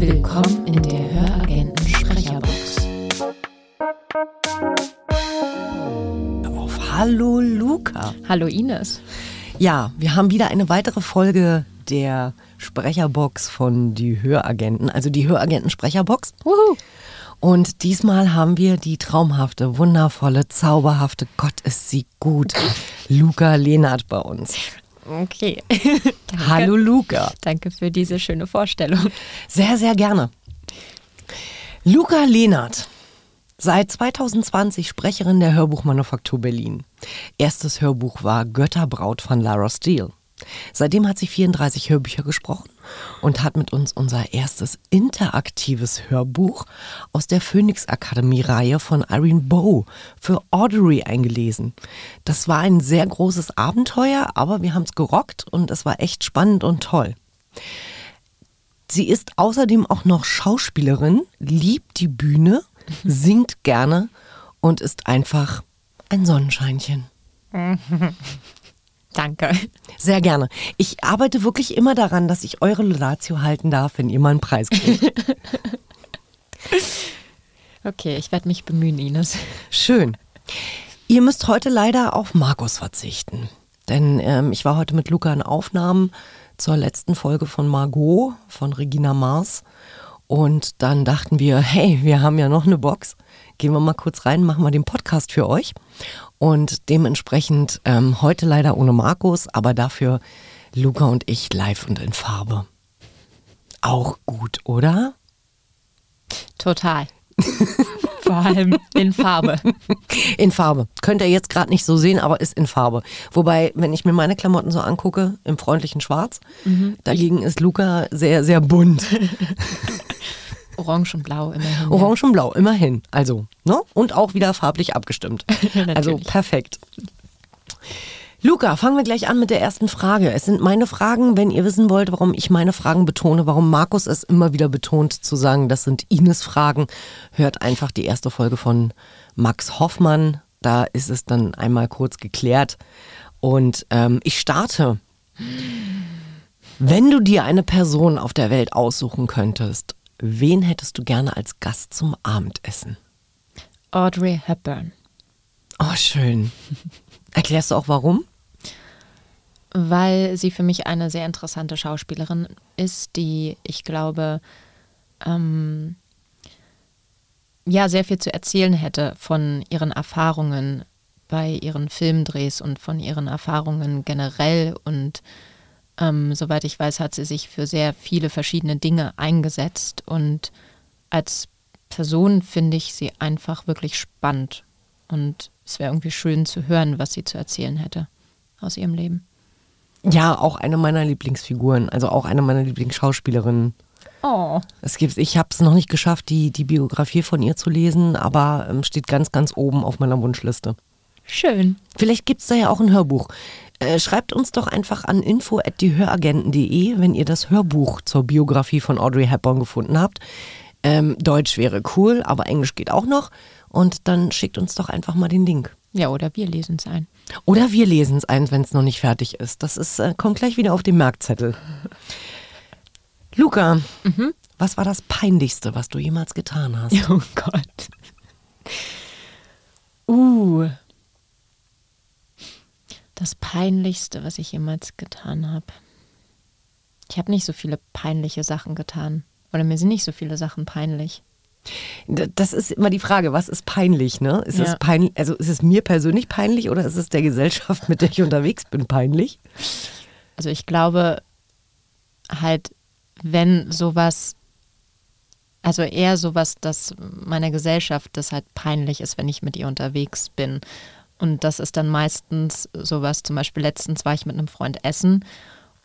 Willkommen in der Höragenten Sprecherbox. Auf Hallo Luca. Hallo Ines. Ja, wir haben wieder eine weitere Folge der Sprecherbox von die Höragenten, also die Höragenten Sprecherbox. Wuhu. Und diesmal haben wir die traumhafte, wundervolle, zauberhafte, Gott ist sie gut, Luca Lehnert bei uns. Okay. Hallo Luca. Danke für diese schöne Vorstellung. Sehr, sehr gerne. Luca Lehnert, seit 2020 Sprecherin der Hörbuchmanufaktur Berlin. Erstes Hörbuch war Götterbraut von Lara Steele. Seitdem hat sie 34 Hörbücher gesprochen und hat mit uns unser erstes interaktives Hörbuch aus der Phoenix Akademie Reihe von Irene Bow für Audrey eingelesen. Das war ein sehr großes Abenteuer, aber wir haben es gerockt und es war echt spannend und toll. Sie ist außerdem auch noch Schauspielerin, liebt die Bühne, singt gerne und ist einfach ein Sonnenscheinchen. Danke. Sehr gerne. Ich arbeite wirklich immer daran, dass ich eure Laudatio halten darf, wenn ihr mal einen Preis kriegt. Okay, ich werde mich bemühen, Ines. Schön. Ihr müsst heute leider auf Markus verzichten. Denn ähm, ich war heute mit Luca in Aufnahmen zur letzten Folge von Margot von Regina Mars. Und dann dachten wir, hey, wir haben ja noch eine Box. Gehen wir mal kurz rein, machen wir den Podcast für euch. Und dementsprechend ähm, heute leider ohne Markus, aber dafür Luca und ich live und in Farbe. Auch gut, oder? Total. Vor allem in Farbe. In Farbe. Könnt ihr jetzt gerade nicht so sehen, aber ist in Farbe. Wobei, wenn ich mir meine Klamotten so angucke, im freundlichen Schwarz, dagegen ist Luca sehr, sehr bunt. Orange und Blau immerhin. ja. Orange und Blau, immerhin. Also, ne? Und auch wieder farblich abgestimmt. also perfekt. Luca, fangen wir gleich an mit der ersten Frage. Es sind meine Fragen, wenn ihr wissen wollt, warum ich meine Fragen betone, warum Markus es immer wieder betont, zu sagen, das sind Ines Fragen, hört einfach die erste Folge von Max Hoffmann. Da ist es dann einmal kurz geklärt. Und ähm, ich starte. Wenn du dir eine Person auf der Welt aussuchen könntest, wen hättest du gerne als Gast zum Abendessen? Audrey Hepburn. Oh, schön. Erklärst du auch warum? Weil sie für mich eine sehr interessante Schauspielerin ist, die ich glaube, ähm, ja, sehr viel zu erzählen hätte von ihren Erfahrungen bei ihren Filmdrehs und von ihren Erfahrungen generell. Und ähm, soweit ich weiß, hat sie sich für sehr viele verschiedene Dinge eingesetzt. Und als Person finde ich sie einfach wirklich spannend. Und es wäre irgendwie schön zu hören, was sie zu erzählen hätte aus ihrem Leben. Ja, auch eine meiner Lieblingsfiguren, also auch eine meiner Lieblingsschauspielerinnen. Oh. Es gibt, ich habe es noch nicht geschafft, die, die Biografie von ihr zu lesen, aber ähm, steht ganz, ganz oben auf meiner Wunschliste. Schön. Vielleicht gibt es da ja auch ein Hörbuch. Äh, schreibt uns doch einfach an info.diehöragenten.de, wenn ihr das Hörbuch zur Biografie von Audrey Hepburn gefunden habt. Ähm, Deutsch wäre cool, aber Englisch geht auch noch. Und dann schickt uns doch einfach mal den Link. Ja, oder wir lesen es ein. Oder wir lesen es ein, wenn es noch nicht fertig ist. Das ist, äh, kommt gleich wieder auf den Merkzettel. Luca, was war das Peinlichste, was du jemals getan hast? Oh Gott. Uh. Das Peinlichste, was ich jemals getan habe. Ich habe nicht so viele peinliche Sachen getan. Oder mir sind nicht so viele Sachen peinlich. Das ist immer die Frage, was ist peinlich, ne? Ist Ja. es peinlich, also ist es mir persönlich peinlich oder ist es der Gesellschaft, mit der ich unterwegs bin, peinlich? Also ich glaube halt, wenn sowas, also eher sowas, dass meiner Gesellschaft das halt peinlich ist, wenn ich mit ihr unterwegs bin. Und das ist dann meistens sowas, zum Beispiel letztens war ich mit einem Freund essen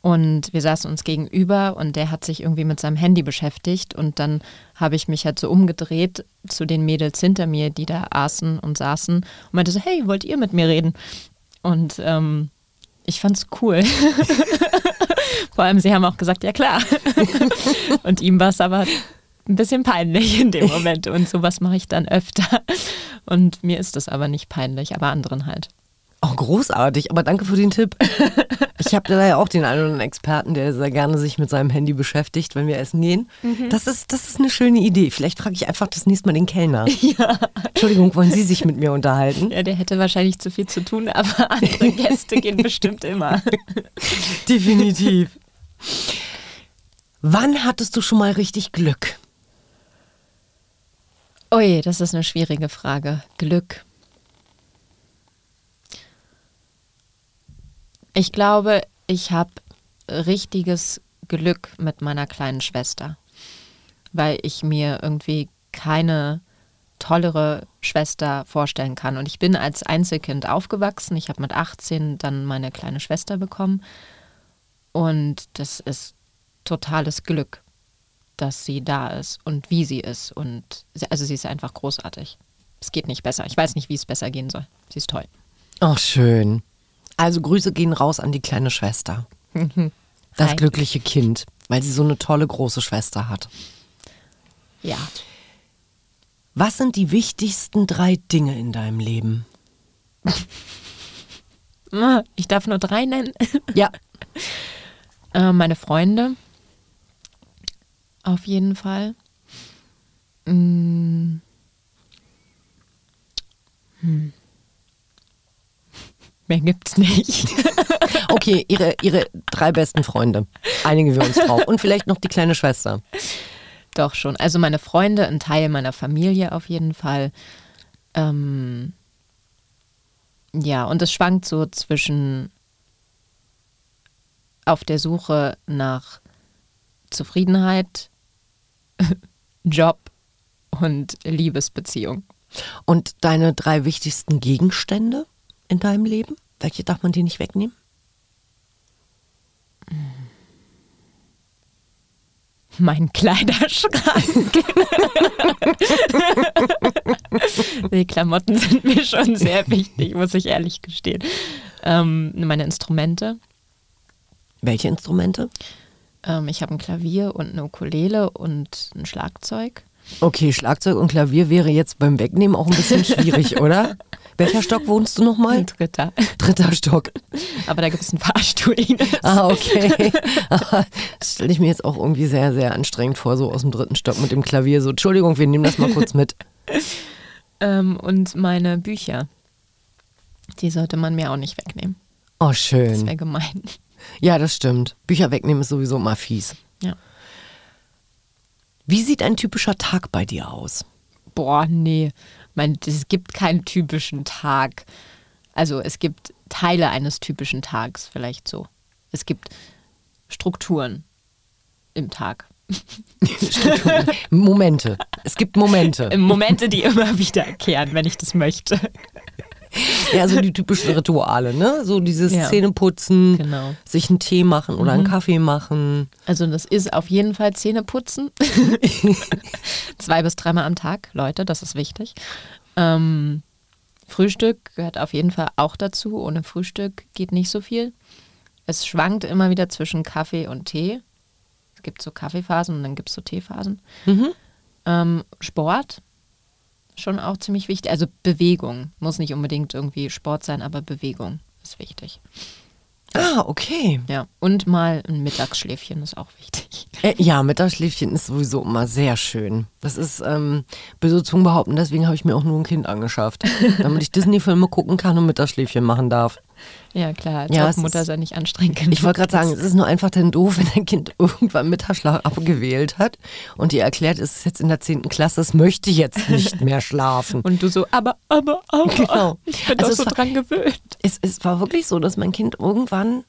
und wir saßen uns gegenüber und der hat sich irgendwie mit seinem Handy beschäftigt und dann habe ich mich halt so umgedreht zu den Mädels hinter mir, die da aßen und saßen und meinte so, hey, wollt ihr mit mir reden? Und ähm, ich fand's cool. Vor allem, sie haben auch gesagt, ja klar. und ihm war es aber ein bisschen peinlich in dem Moment. Und sowas mache ich dann öfter. Und mir ist es aber nicht peinlich, aber anderen halt. Oh, großartig, aber danke für den Tipp. Ich habe da ja auch den einen oder anderen Experten, der sehr gerne sich mit seinem Handy beschäftigt, wenn wir essen gehen. Mhm. Das, ist, das ist eine schöne Idee. Vielleicht frage ich einfach das nächste Mal den Kellner. Ja. Entschuldigung, wollen Sie sich mit mir unterhalten? Ja, der hätte wahrscheinlich zu viel zu tun, aber andere Gäste gehen bestimmt immer. Definitiv. Wann hattest du schon mal richtig Glück? Ui, das ist eine schwierige Frage. Glück. Ich glaube, ich habe richtiges Glück mit meiner kleinen Schwester, weil ich mir irgendwie keine tollere Schwester vorstellen kann. Und ich bin als Einzelkind aufgewachsen. Ich habe mit 18 dann meine kleine Schwester bekommen. Und das ist totales Glück, dass sie da ist und wie sie ist. Und sie, also sie ist einfach großartig. Es geht nicht besser. Ich weiß nicht, wie es besser gehen soll. Sie ist toll. Ach, schön. Also Grüße gehen raus an die kleine Schwester. Das Hi. glückliche Kind, weil sie so eine tolle große Schwester hat. Ja. Was sind die wichtigsten drei Dinge in deinem Leben? Ich darf nur drei nennen. Ja. Äh, meine Freunde. Auf jeden Fall. Mm. Hm. Mehr gibt's nicht. Okay, ihre, ihre drei besten Freunde. Einigen wir uns drauf. Und vielleicht noch die kleine Schwester. Doch schon. Also meine Freunde, ein Teil meiner Familie auf jeden Fall. Ähm, ja, und es schwankt so zwischen auf der Suche nach Zufriedenheit, Job und Liebesbeziehung. Und deine drei wichtigsten Gegenstände in deinem Leben? Welche darf man dir nicht wegnehmen? Mein Kleiderschrank. Die Klamotten sind mir schon sehr wichtig, muss ich ehrlich gestehen. Ähm, meine Instrumente. Welche Instrumente? Ähm, ich habe ein Klavier und eine Ukulele und ein Schlagzeug. Okay, Schlagzeug und Klavier wäre jetzt beim Wegnehmen auch ein bisschen schwierig, oder? Welcher Stock wohnst du nochmal? Dritter. Dritter Stock. Aber da gibt es einen Fahrstuhl. Ah, okay. Das stelle ich mir jetzt auch irgendwie sehr, sehr anstrengend vor, so aus dem dritten Stock mit dem Klavier. So, Entschuldigung, wir nehmen das mal kurz mit. Ähm, und meine Bücher. Die sollte man mir auch nicht wegnehmen. Oh, Das schön. wäre gemein. Ja, das stimmt. Bücher wegnehmen ist sowieso immer fies. Ja. Wie sieht ein typischer Tag bei dir aus? Boah, nee. Man, es gibt keinen typischen Tag. Also es gibt Teile eines typischen Tags, vielleicht so. Es gibt Strukturen im Tag. Momente. Es gibt Momente. Momente, die immer wiederkehren, wenn ich das möchte. Ja, so die typischen Rituale, ne? So dieses Ja. Zähneputzen, Genau. Mhm. sich einen Tee machen oder einen Kaffee machen. Also das ist auf jeden Fall Zähneputzen. Zwei bis dreimal am Tag, Leute, das ist wichtig. Ähm, Frühstück gehört auf jeden Fall auch dazu. Ohne Frühstück geht nicht so viel. Es schwankt immer wieder zwischen Kaffee und Tee. Es gibt so Kaffeephasen und dann gibt es so Teephasen. Ähm, Sport, schon auch ziemlich wichtig. Also Bewegung, muss nicht unbedingt irgendwie Sport sein, aber Bewegung ist wichtig. Ah, okay. Ja, und mal ein Mittagsschläfchen ist auch wichtig. Äh, ja, Mittagsschläfchen ist sowieso immer sehr schön. Das ist, ähm, böse Zungen behaupten, deswegen habe ich mir auch nur ein Kind angeschafft. damit ich Disney-Filme gucken kann und Mittagsschläfchen machen darf. Ja, klar, als Ja, Mutter ist- sei nicht anstrengend genug Ich wollte gerade sagen, es ist nur einfach dann doof, wenn ein Kind irgendwann Mittagsschlaf abgewählt hat und dir erklärt, es ist jetzt in der 10. Klasse, es möchte jetzt nicht mehr schlafen. Und du so, aber, aber, aber, Genau. ich bin Also doch so war- dran gewöhnt. Es, es war wirklich so, dass mein Kind irgendwann,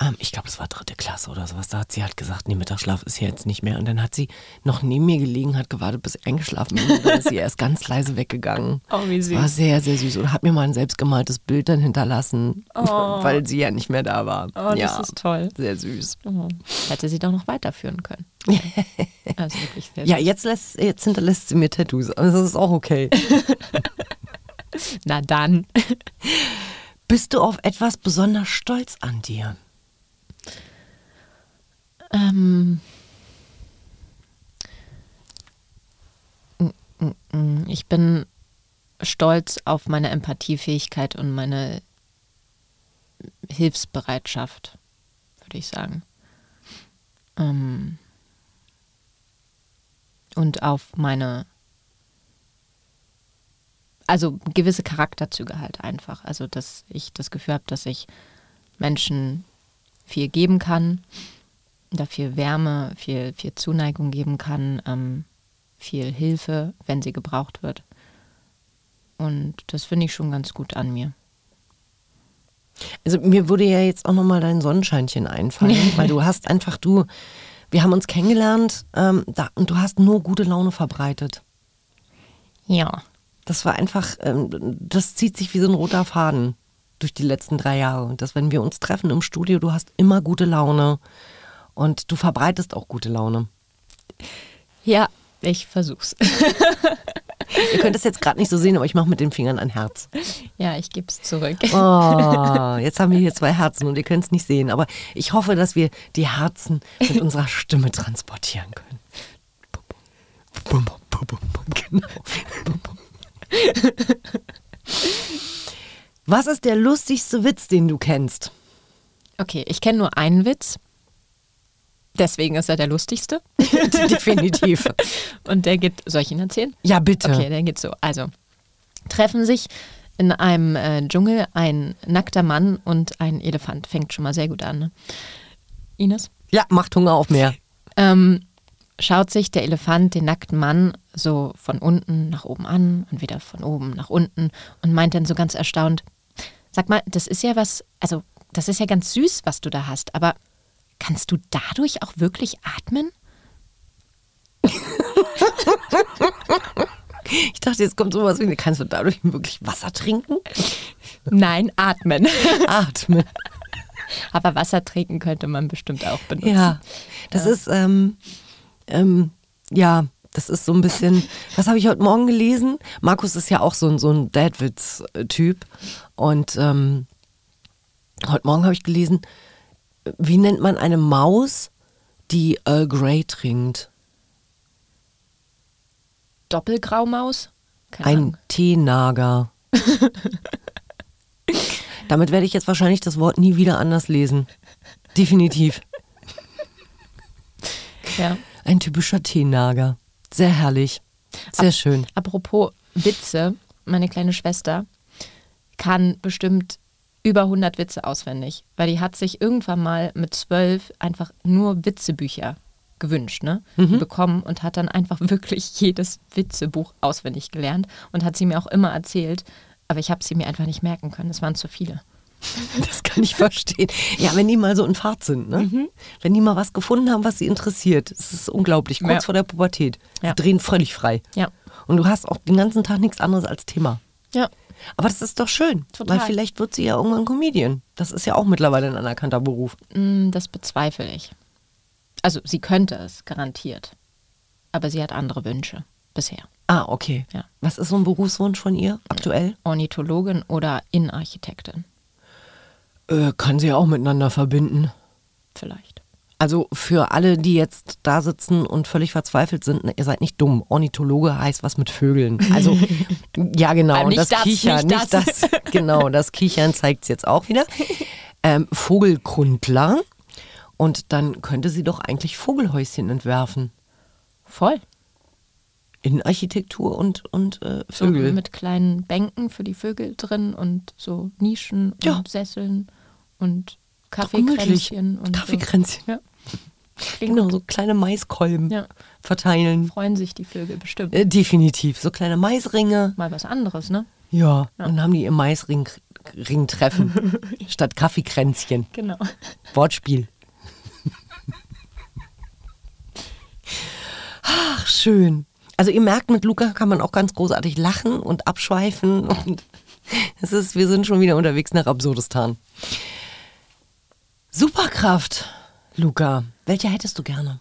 ähm, ich glaube, es war dritte Klasse oder sowas, da hat sie halt gesagt, nee, Mittagsschlaf ist hier jetzt nicht mehr. Und dann hat sie noch neben mir gelegen, hat gewartet, bis ich eingeschlafen bin. Und dann ist sie erst ganz leise weggegangen. Oh, wie Das war süß. sehr, sehr süß. Und hat mir mal ein selbstgemaltes Bild dann hinterlassen, Oh. weil sie ja nicht mehr da war. Oh, das ja, ist toll. sehr süß. Oh, hätte sie doch noch weiterführen können. Also wirklich sehr Ja, süß. jetzt, lässt, jetzt hinterlässt sie mir Tattoos. Aber das ist auch okay. Na dann. Bist du auf etwas besonders stolz an dir? Ähm, ich bin stolz auf meine Empathiefähigkeit und meine Hilfsbereitschaft. würde ich sagen. Ähm und auf meine, also gewisse Charakterzüge halt einfach. Also, dass ich das Gefühl habe, dass ich Menschen viel geben kann, da viel Wärme, viel, viel Zuneigung geben kann, ähm, viel Hilfe, wenn sie gebraucht wird. Und das finde ich schon ganz gut an mir. Also mir würde ja jetzt auch nochmal dein Sonnenscheinchen einfallen, weil du hast einfach, du, wir haben uns kennengelernt ähm, da, und du hast nur gute Laune verbreitet. Ja. Das war einfach, ähm, das zieht sich wie so ein roter Faden durch die letzten drei Jahre. Und dass, wenn wir uns treffen im Studio, du hast immer gute Laune und du verbreitest auch gute Laune. Ja, ich versuch's. Ihr könnt es jetzt gerade nicht so sehen, aber ich mache mit den Fingern ein Herz. Ja, ich gebe es zurück. Oh, jetzt haben wir hier zwei Herzen und ihr könnt es nicht sehen. Aber ich hoffe, dass wir die Herzen mit unserer Stimme transportieren können. Genau. Was ist der lustigste Witz, den du kennst? Okay, ich kenne nur einen Witz. Deswegen ist er der lustigste. Definitiv. Und der geht, soll ich ihn erzählen? Ja, bitte. Okay, der geht so. Also, treffen sich in einem äh, Dschungel ein nackter Mann und ein Elefant. Fängt schon mal sehr gut an, ne? Ines? Ja, macht Hunger auf mehr. Ähm, schaut sich der Elefant den nackten Mann so von unten nach oben an und wieder von oben nach unten und meint dann so ganz erstaunt, sag mal, das ist ja was, also das ist ja ganz süß, was du da hast, aber kannst du dadurch auch wirklich atmen? Ich dachte, jetzt kommt sowas wie, kannst du dadurch wirklich Wasser trinken? Nein, atmen. Atmen. Aber Wasser trinken könnte man bestimmt auch benutzen. Ja, das ist, ähm, ähm, ja, das ist so ein bisschen, was habe ich heute Morgen gelesen? Markus ist ja auch so ein, so ein Dadwitz-Typ. Und ähm, heute Morgen habe ich gelesen, wie nennt man eine Maus, die Earl Grey trinkt? Doppelgraumaus? Keine Ein Ahnung. Teenager. Damit werde ich jetzt wahrscheinlich das Wort nie wieder anders lesen. Definitiv. Ja. Ein typischer Teenager. Sehr herrlich. Sehr schön. Apropos Witze, meine kleine Schwester kann bestimmt über 100 Witze auswendig, weil die hat sich irgendwann mal mit zwölf einfach nur Witzebücher gewünscht, ne? Bekommen und hat dann einfach wirklich jedes Witzebuch auswendig gelernt und hat sie mir auch immer erzählt, aber ich habe sie mir einfach nicht merken können. Es waren zu viele. Das kann ich verstehen. Ja, wenn die mal so in Fahrt sind, ne? Wenn die mal was gefunden haben, was sie interessiert. Das ist unglaublich. Kurz Ja. vor der Pubertät. Ja. Die drehen völlig frei. Ja. Und du hast auch den ganzen Tag nichts anderes als Thema. Ja. Aber das ist doch schön. Total. Weil vielleicht wird sie ja irgendwann Comedian. Das ist ja auch mittlerweile ein anerkannter Beruf. Mm, Das bezweifle ich. Also sie könnte es, garantiert. Aber sie hat andere Wünsche bisher. Ah, okay. Ja. Was ist so ein Berufswunsch von ihr aktuell? Ornithologin oder Innenarchitektin Äh, kann sie ja auch miteinander verbinden. vielleicht. Also für alle, die jetzt da sitzen und völlig verzweifelt sind, ne, ihr seid nicht dumm. Ornithologe heißt was mit Vögeln. Also ja genau, nicht das, das, Kichern, nicht nicht das. das. Genau, das Kichern zeigt es jetzt auch wieder. Ähm, Vogelkundler. Und dann könnte sie doch eigentlich Vogelhäuschen entwerfen. Voll. Innenarchitektur und, und äh, So Vögel. mit kleinen Bänken für die Vögel drin und so Nischen und Ja. Sesseln und Doch gemütlich. Kaffeekränzchen. Und Kaffeekränzchen. So. Ja. Klingt Genau, so kleine Maiskolben Ja. verteilen. Freuen sich die Vögel bestimmt. Äh, definitiv. So kleine Maisringe. Mal was anderes, ne? Ja, und dann haben die ihr Maisring Ring treffen statt Kaffeekränzchen. Genau. Wortspiel. Ach, schön. Also ihr merkt, mit Luca kann man auch ganz großartig lachen und abschweifen und es ist, wir sind schon wieder unterwegs nach Absurdistan. Superkraft, Luca. Welche hättest du gerne?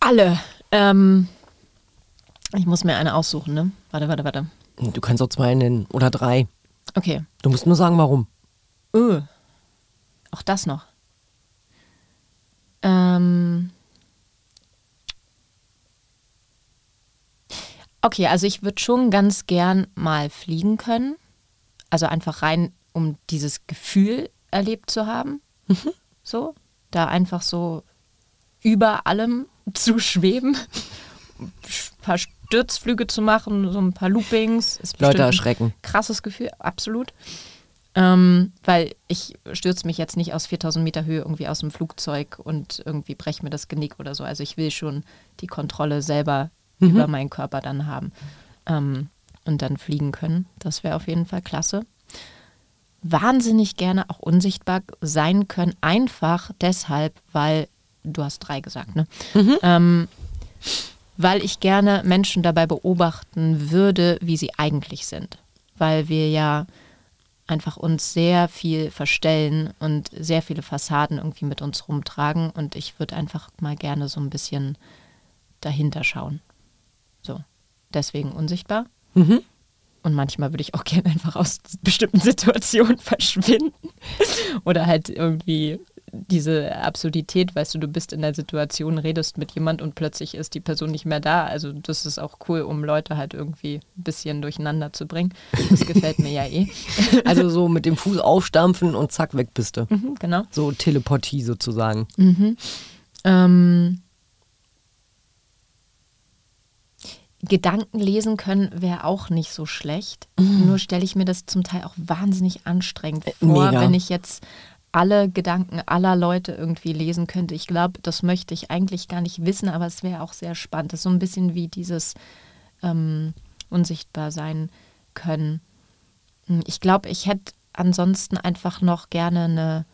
Alle. Ähm, ich muss mir eine aussuchen, ne? Warte, warte, warte. Du kannst auch zwei nennen oder drei. Okay. Du musst nur sagen, warum. Öh. Auch das noch. Ähm. Okay, also ich würde schon ganz gern mal fliegen können. Also einfach rein, um dieses Gefühl erlebt zu haben. So, da einfach so über allem zu schweben, ein paar Stürzflüge zu machen, so ein paar Loopings. Ist Leute bestimmt ein erschrecken. Krasses Gefühl, absolut. Ähm, weil ich stürze mich jetzt nicht aus 4000 Meter Höhe irgendwie aus dem Flugzeug und irgendwie breche mir das Genick oder so. Also ich will schon die Kontrolle selber über meinen Körper dann haben ähm, und dann fliegen können. Das wäre auf jeden Fall klasse. Wahnsinnig gerne auch unsichtbar sein können, einfach deshalb, weil du hast drei gesagt, ne? Ähm, weil ich gerne Menschen dabei beobachten würde, wie sie eigentlich sind. Weil wir ja einfach uns sehr viel verstellen und sehr viele Fassaden irgendwie mit uns rumtragen. Und ich würde einfach mal gerne so ein bisschen dahinter schauen. So, deswegen unsichtbar. Mhm. Und manchmal würde ich auch gerne einfach aus bestimmten Situationen verschwinden. Oder halt irgendwie diese Absurdität, weißt du, du bist in der Situation, redest mit jemand und plötzlich ist die Person nicht mehr da. Also das ist auch cool, um Leute halt irgendwie ein bisschen durcheinander zu bringen. Das gefällt mir ja eh. Also so mit dem Fuß aufstampfen und zack, weg bist du. Mhm, genau. So Teleportie sozusagen. Ähm, Gedanken lesen können wäre auch nicht so schlecht. Nur stelle ich mir das zum Teil auch wahnsinnig anstrengend vor, mega. wenn ich jetzt alle Gedanken aller Leute irgendwie lesen könnte. Ich glaube, das möchte ich eigentlich gar nicht wissen, aber es wäre auch sehr spannend. Das ist so ein bisschen wie dieses ähm, unsichtbar sein können. Hm, Ich glaube, ich hätte ansonsten einfach noch gerne eine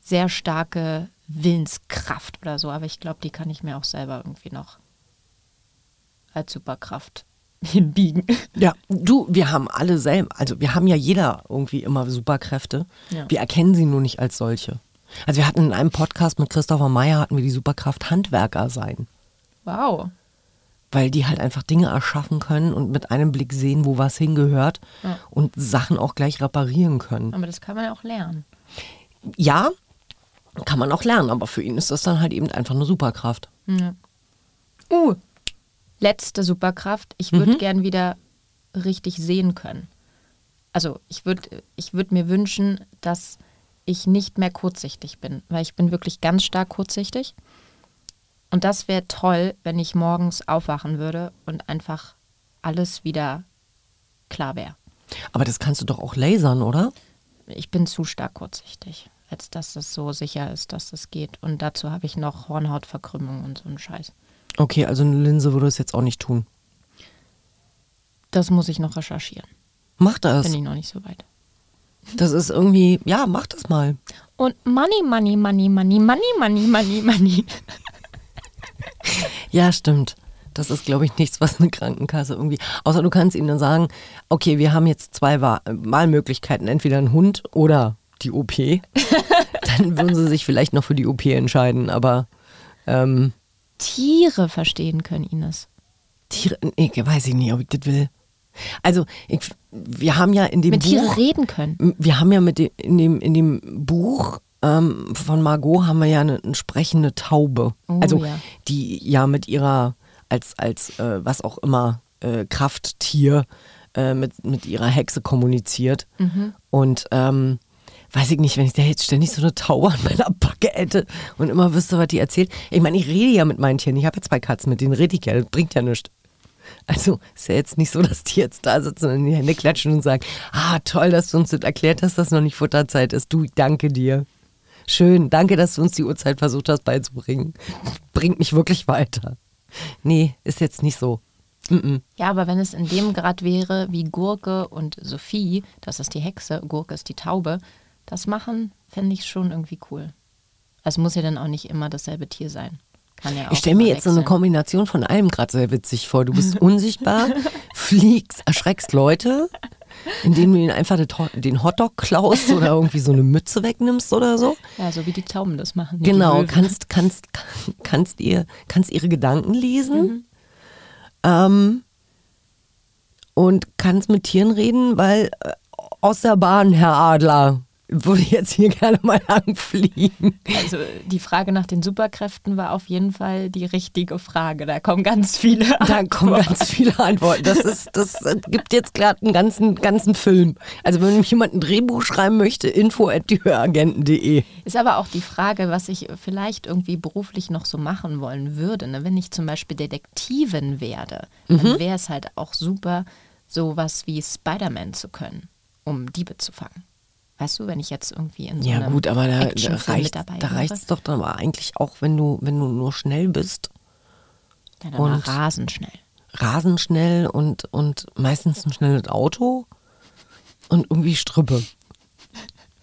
sehr starke Willenskraft oder so, aber ich glaube, die kann ich mir auch selber irgendwie noch als Superkraft hinbiegen. Ja, du, wir haben alle selber, also wir haben ja jeder irgendwie immer Superkräfte. Ja. Wir erkennen sie nur nicht als solche. Also wir hatten in einem Podcast mit Christopher Meyer hatten wir die Superkraft Handwerker sein. Wow. Weil die halt einfach Dinge erschaffen können und mit einem Blick sehen, wo was hingehört Ja. und Sachen auch gleich reparieren können. Aber das kann man ja auch lernen. Ja, kann man auch lernen, aber für ihn ist das dann halt eben einfach eine Superkraft. Uh, letzte Superkraft. Ich würde gern wieder richtig sehen können. Also ich würde ich würd mir wünschen, dass ich nicht mehr kurzsichtig bin, weil ich bin wirklich ganz stark kurzsichtig. Und das wäre toll, wenn ich morgens aufwachen würde und einfach alles wieder klar wäre. Aber das kannst du doch auch lasern, oder? Ich bin zu stark kurzsichtig, als dass das so sicher ist, dass das geht. Und dazu habe ich noch Hornhautverkrümmung und so einen Scheiß. Okay, also eine Linse würde es jetzt auch nicht tun. Das muss ich noch recherchieren. Mach das. Bin ich noch nicht so weit. Das ist irgendwie, ja, mach das mal. Und Money, Money, Money, Money, Money, Money, Money, Money. Ja, stimmt. Das ist, glaube ich, nichts, was eine Krankenkasse irgendwie. Außer du kannst ihnen dann sagen, okay, wir haben jetzt zwei Wa- Wahlmöglichkeiten, entweder ein Hund oder die OP. dann würden sie sich vielleicht noch für die OP entscheiden, aber ähm, Tiere verstehen können, Ines. Tiere, nee, weiß ich nicht, ob ich das will. Also, ich, wir haben ja in dem Mit Buch. Tiere reden können. Wir haben ja mit dem, in, dem, in dem Buch ähm, von Margot haben wir ja eine, eine sprechende Taube. Oh, also ja. die ja mit ihrer, als, als äh, was auch immer, äh, Krafttier äh, mit, mit ihrer Hexe kommuniziert. Mhm. Und ähm, weiß ich nicht, wenn ich da jetzt ständig so eine Taube an meiner Backe hätte und immer wüsste, was die erzählt. Ich meine, ich rede ja mit meinen Tieren. Ich habe ja zwei Katzen, mit denen rede ich ja. Das bringt ja nichts. Also ist ja jetzt nicht so, dass die jetzt da sitzen und in die Hände klatschen und sagen, ah, toll, dass du uns das erklärt hast, dass noch nicht Futterzeit ist. Du, danke dir. Schön, danke, dass du uns die Uhrzeit versucht hast beizubringen. Bringt mich wirklich weiter. Nee, ist jetzt nicht so. Ja, aber wenn es in dem Grad wäre, wie Gurke und Sophie, das ist die Hexe, Gurke ist die Taube, das machen, fände ich schon irgendwie cool. Also muss ja dann auch nicht immer dasselbe Tier sein. Kann ja auch Ich stelle mir jetzt so eine. Kombination von allem gerade sehr witzig vor. Du bist unsichtbar, fliegst, erschreckst Leute, indem du ihnen einfach den Ho- den Hotdog klaust oder irgendwie so eine Mütze wegnimmst oder so. Ja, so wie die Tauben das machen. Genau, kannst, kannst, kannst, ihr, kannst ihre Gedanken lesen ähm, und kannst mit Tieren reden, weil äh, aus der Bahn, Herr Adler, würde jetzt hier gerne mal langfliegen. Also die Frage nach den Superkräften war auf jeden Fall die richtige Frage. Da kommen ganz viele Da Antworten. kommen ganz viele Antworten. Das, ist, das äh, gibt jetzt gerade einen ganzen, ganzen Film. Also wenn mich jemand ein Drehbuch schreiben möchte, info at. Ist aber auch die Frage, was ich vielleicht irgendwie beruflich noch so machen wollen würde. Ne? Wenn ich zum Beispiel Detektivin werde, dann wäre es halt auch super, sowas wie Spider-Man zu können, um Diebe zu fangen. Weißt du, wenn ich jetzt irgendwie in so Ja gut, aber da, da reicht reicht's doch dann aber eigentlich auch, wenn du, wenn du nur schnell bist, dann aber und- rasend schnell. rasend schnell und, und meistens ein schnelles Auto und irgendwie Strippe.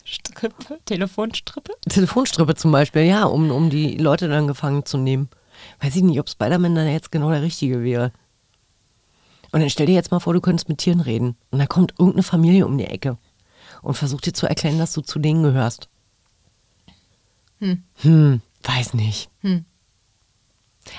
Strippe, Telefonstrippe? Telefonstrippe zum Beispiel, ja, um, um die Leute dann gefangen zu nehmen. Weiß ich nicht, ob Spider-Man dann jetzt genau der Richtige wäre. Und dann stell dir jetzt mal vor, du könntest mit Tieren reden. Und da kommt irgendeine Familie um die Ecke und versucht dir zu erklären, dass du zu denen gehörst. Hm. Hm, weiß nicht. Hm.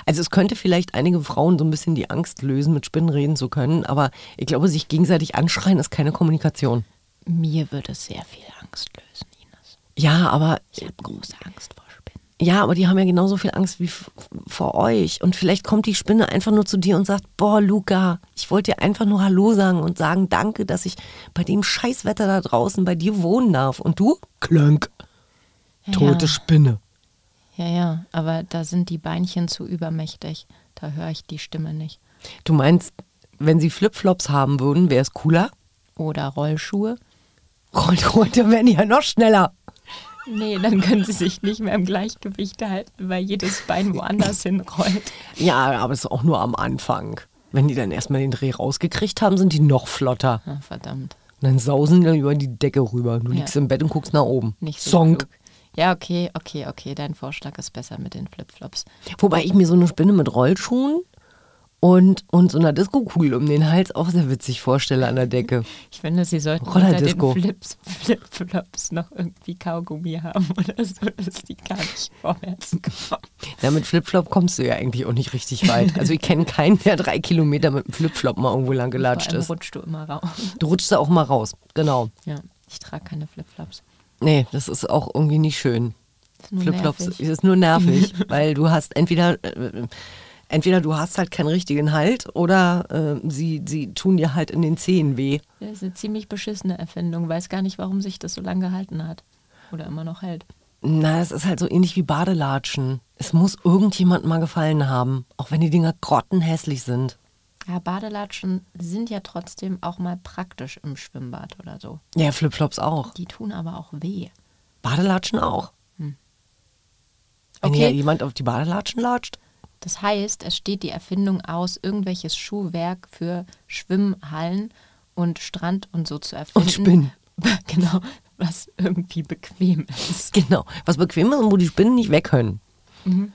Also es könnte vielleicht einige Frauen so ein bisschen die Angst lösen, mit Spinnen reden zu können, aber ich glaube, sich gegenseitig anschreien ist keine Kommunikation. Mir würde es sehr viel Angst lösen, Ines. Ja, aber Ich habe große Angst vor. Ja, aber die haben ja genauso viel Angst wie vor euch. Und vielleicht kommt die Spinne einfach nur zu dir und sagt, boah, Luca, ich wollte dir einfach nur Hallo sagen und sagen, danke, dass ich bei dem Scheißwetter da draußen bei dir wohnen darf. Und du? Klönk. Tote Ja. Spinne. Ja, ja, aber da sind die Beinchen zu übermächtig. Da höre ich die Stimme nicht. Du meinst, wenn sie Flipflops haben würden, wäre es cooler? Oder Rollschuhe. Rollt, rollt, dann wären die ja noch schneller. Nee, dann können sie sich nicht mehr im Gleichgewicht halten, weil jedes Bein woanders hinrollt. Ja, aber es ist auch nur am Anfang. Wenn die dann erstmal den Dreh rausgekriegt haben, sind die noch flotter. Ah, verdammt. Und dann sausen die dann über die Decke rüber. Du Ja. liegst im Bett und guckst nach oben. Nicht so Song. klug. Ja, okay, okay, okay. Dein Vorschlag ist besser mit den Flipflops. Wobei ich mir so eine Spinne mit Rollschuhen und, und so einer Disco-Kugel um den Hals auch sehr witzig vorstelle an der Decke. Ich finde, sie sollten unter den. Flips, Flipflops noch irgendwie Kaugummi haben oder so, dass die gar nicht vorwärts kommen. Ja, mit Flipflop kommst du ja eigentlich auch nicht richtig weit. Also ich kenne keinen, der drei Kilometer mit einem Flipflop mal irgendwo lang gelatscht ist. rutschst du immer raus. Du rutschst da auch mal raus. Genau. Ja, ich trage keine Flipflops. Nee, das ist auch irgendwie nicht schön. Flipflops ist nur nervig, weil du hast entweder äh, entweder du hast halt keinen richtigen Halt oder äh, sie, sie tun dir halt in den Zehen weh. Das ist eine ziemlich beschissene Erfindung. Weiß gar nicht, warum sich das so lange gehalten hat. Oder immer noch hält. Na, es ist halt so ähnlich wie Badelatschen. Es muss irgendjemand mal gefallen haben, auch wenn die Dinger grottenhässlich sind. Ja, Badelatschen sind ja trotzdem auch mal praktisch im Schwimmbad oder so. Ja, Flipflops auch. Die tun aber auch weh. Badelatschen auch. Wenn Okay. hier jemand auf die Badelatschen latscht. Das heißt, es steht die Erfindung aus, irgendwelches Schuhwerk für Schwimmhallen und Strand und so zu erfinden. Und Spinnen. Genau, was irgendwie bequem ist. Genau. Was bequem ist und wo die Spinnen nicht weg können. Mhm.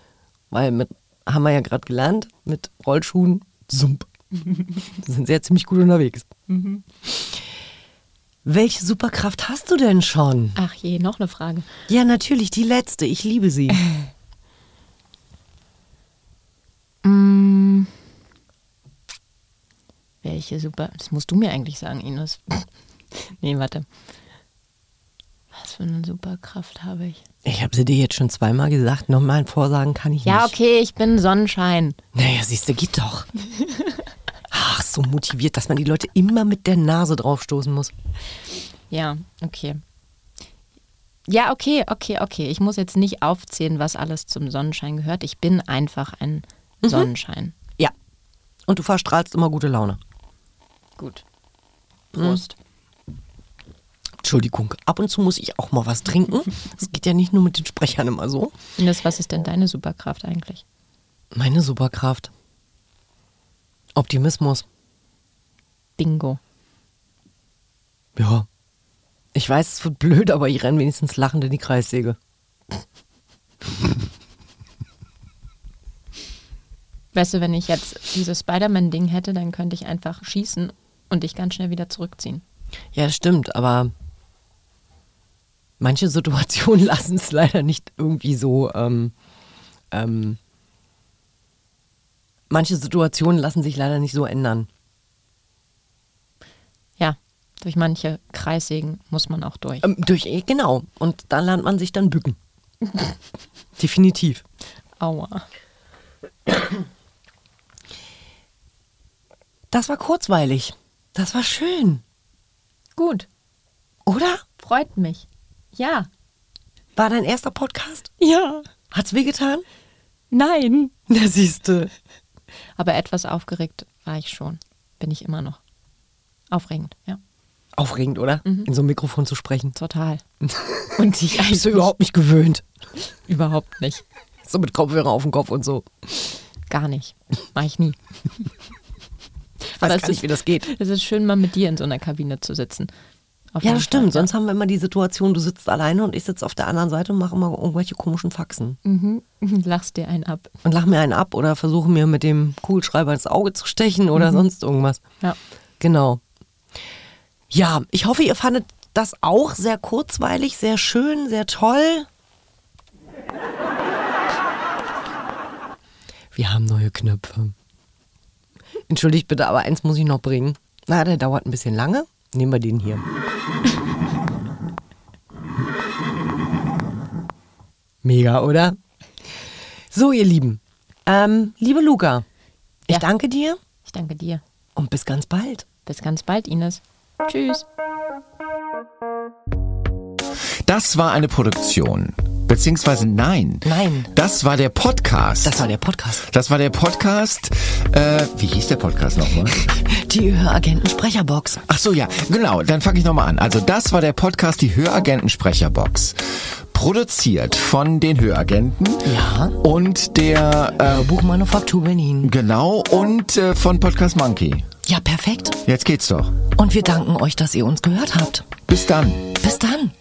Weil mit, haben wir ja gerade gelernt, mit Rollschuhen, Sump. sind sie ja ziemlich gut unterwegs. Mhm. Welche Superkraft hast du denn schon? Ach je, noch eine Frage. Ja, natürlich, die letzte. Ich liebe sie. Welche super. Das musst du mir eigentlich sagen, Ines. nee, warte. Was für eine Superkraft habe ich? Ich habe sie dir jetzt schon zweimal gesagt. Nochmal vorsagen kann ich Ja, nicht. okay, ich bin Sonnenschein. Naja, siehst du, geht doch. Ach, so motiviert, dass man die Leute immer mit der Nase draufstoßen muss. Ja, okay. Ja, okay, okay, okay. Ich muss jetzt nicht aufzählen, was alles zum Sonnenschein gehört. Ich bin einfach ein Sonnenschein. Ja. Und du verstrahlst immer gute Laune. Gut. Prost. Entschuldigung, ab und zu muss ich auch mal was trinken. Das geht ja nicht nur mit den Sprechern immer so. Ines, was ist denn deine Superkraft eigentlich? Meine Superkraft. Optimismus. Bingo. Ja. Ich weiß, es wird blöd, aber ich renne wenigstens lachend in die Kreissäge. Weißt du, wenn ich jetzt dieses Spider-Man-Ding hätte, dann könnte ich einfach schießen und dich ganz schnell wieder zurückziehen. Ja, das stimmt, aber manche Situationen lassen es leider nicht irgendwie so. Ähm, ähm, manche Situationen lassen sich leider nicht so ändern. Ja, Durch manche Kreissägen muss man auch durch. Ähm, durch, eh, genau. Und da lernt man sich dann bücken. Definitiv. Aua. Das war kurzweilig. Das war schön. Gut. Oder? Freut mich. Ja. War dein erster Podcast? Ja. Hat's wehgetan? Nein. Na, siehste. Aber etwas aufgeregt war ich schon. Bin ich immer noch. Aufregend, ja. Aufregend, oder? In so einem Mikrofon zu sprechen. Total. Und ich eigentlich Bist du überhaupt nicht gewöhnt. überhaupt nicht. So mit Kopfhörer auf dem Kopf und so. Gar nicht. Mach ich nie. Ich weiß Aber gar nicht, ist- wie das geht. Es ist schön, mal mit dir in so einer Kabine zu sitzen. Auf Ja, das stimmt. Sonst haben wir immer die Situation, du sitzt alleine und ich sitze auf der anderen Seite und mache immer irgendwelche komischen Faxen. Mhm. Lachst dir einen ab. Und lach mir einen ab oder versuche mir mit dem Kugelschreiber ins Auge zu stechen oder sonst irgendwas. Ja. Genau. Ja, ich hoffe, ihr fandet das auch sehr kurzweilig, sehr schön, sehr toll. Wir haben neue Knöpfe. Entschuldigt bitte, aber eins muss ich noch bringen. Na, der dauert ein bisschen lange. Nehmen wir den hier. Mega, oder? So, ihr Lieben. Ähm, liebe Luca, ich Ja. danke dir Ich danke dir. und bis ganz bald. Bis ganz bald, Ines. Tschüss. Das war eine Produktion. Beziehungsweise nein. Nein. Das war der Podcast. Das war der Podcast. Das war der Podcast. Äh, wie hieß der Podcast nochmal? Die Höragenten Sprecherbox. Ach so, ja, genau. Dann fange ich nochmal an. Also das war der Podcast, die Höragenten-Sprecherbox. Produziert von den Höragenten. Ja. Und der, äh, Buchmanufaktur Berlin. genau, und äh, von Podcast Monkey. Ja, perfekt. Jetzt geht's doch. Und wir danken euch, dass ihr uns gehört habt. Bis dann. Bis dann.